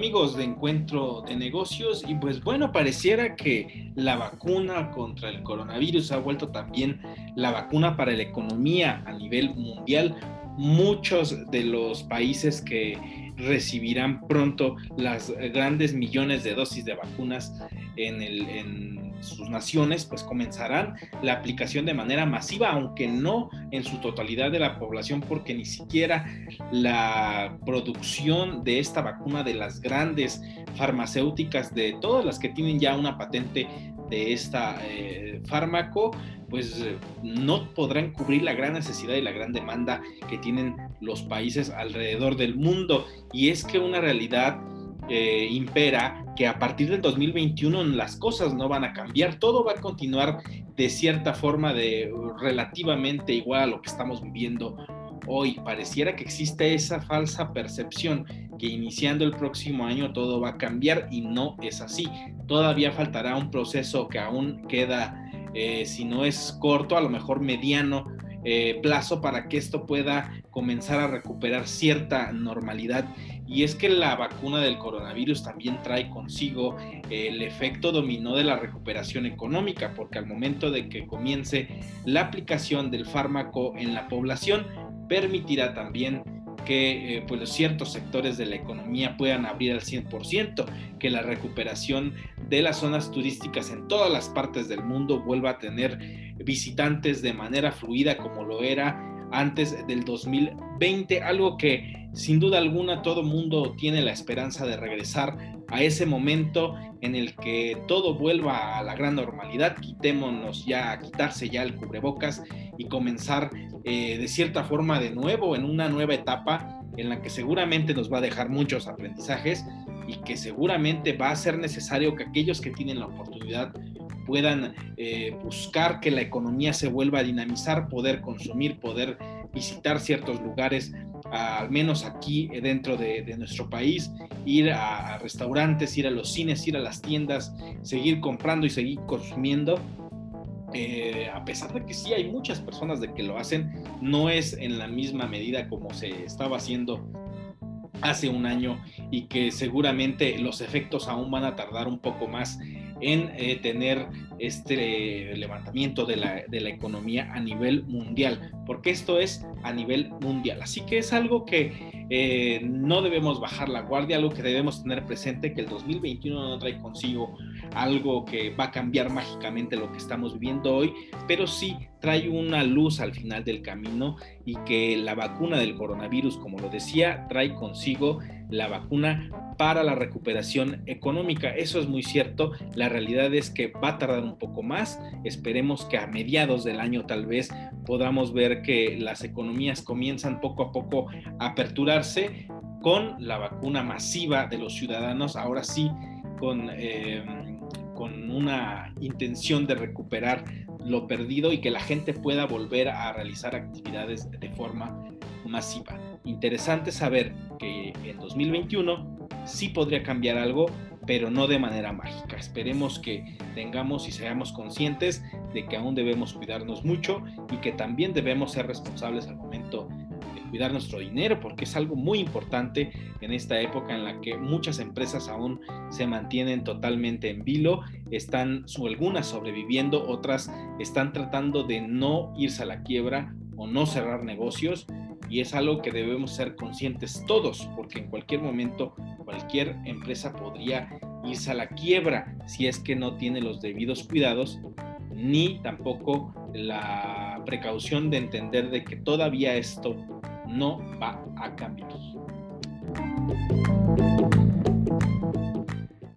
amigos de Encuentro de Negocios y pues bueno, pareciera que la vacuna contra el coronavirus ha vuelto también la vacuna para la economía a nivel mundial. Muchos de los países que recibirán pronto las grandes millones de dosis de vacunas en, el, en naciones, pues comenzarán la aplicación de manera masiva, aunque no en su totalidad de la población, porque ni siquiera la producción de esta vacuna de las grandes farmacéuticas, de todas las que tienen ya una patente de este fármaco, pues no podrán cubrir la gran necesidad y la gran demanda que tienen los países alrededor del mundo. Y es que una realidad eh, impera que a partir del 2021 las cosas no van a cambiar, todo va a continuar de cierta forma de relativamente igual a lo que estamos viviendo hoy. Pareciera que existe esa falsa percepción que iniciando el próximo año todo va a cambiar y no es así. Todavía faltará un proceso que aún queda, eh, si no es corto, a lo mejor mediano eh, plazo para que esto pueda comenzar a recuperar cierta normalidad y es que la vacuna del coronavirus también trae consigo el efecto dominó de la recuperación económica, porque al momento de que comience la aplicación del fármaco en la población, permitirá también que eh, pues, ciertos sectores de la economía puedan abrir al 100%, que la recuperación de las zonas turísticas en todas las partes del mundo vuelva a tener visitantes de manera fluida como lo era antes del 2020, algo que sin duda alguna todo mundo tiene la esperanza de regresar a ese momento en el que todo vuelva a la gran normalidad, quitémonos ya, quitarse ya el cubrebocas y comenzar eh, de cierta forma de nuevo en una nueva etapa en la que seguramente nos va a dejar muchos aprendizajes y que seguramente va a ser necesario que aquellos que tienen la oportunidad puedan eh, buscar que la economía se vuelva a dinamizar, poder consumir, poder visitar ciertos lugares, al menos aquí eh, dentro de, nuestro país, ir a, restaurantes, ir a los cines, ir a las tiendas, seguir comprando y seguir consumiendo. Eh, a pesar de que sí hay muchas personas de que lo hacen, no es en la misma medida como se estaba haciendo hace un año y que seguramente los efectos aún van a tardar un poco más en eh, tener este levantamiento de la, de la, economía a nivel mundial, porque esto es a nivel mundial. Así que es algo que eh, no debemos bajar la guardia, algo que debemos tener presente, que el 2021 no trae consigo algo que va a cambiar mágicamente lo que estamos viviendo hoy, pero sí trae una luz al final del camino y que la vacuna del coronavirus, como lo decía, trae consigo la vacuna para la recuperación económica. Eso es muy cierto. La realidad es que va a tardar un poco más. Esperemos que a mediados del año tal vez podamos ver que las economías comienzan poco a poco a aperturarse con la vacuna masiva de los ciudadanos. Ahora sí, con... Eh, con una intención de recuperar lo perdido y que la gente pueda volver a realizar actividades de forma masiva. Interesante saber que en 2021 sí podría cambiar algo, pero no de manera mágica. Esperemos que tengamos y seamos conscientes de que aún debemos cuidarnos mucho y que también debemos ser responsables al momento cuidar nuestro dinero, porque es algo muy importante en esta época en la que muchas empresas aún se mantienen totalmente en vilo, están algunas sobreviviendo, otras están tratando de no irse a la quiebra o no cerrar negocios y es algo que debemos ser conscientes todos, porque en cualquier momento cualquier empresa podría irse a la quiebra si es que no tiene los debidos cuidados ni tampoco la precaución de entender de que todavía esto no va a cambiar.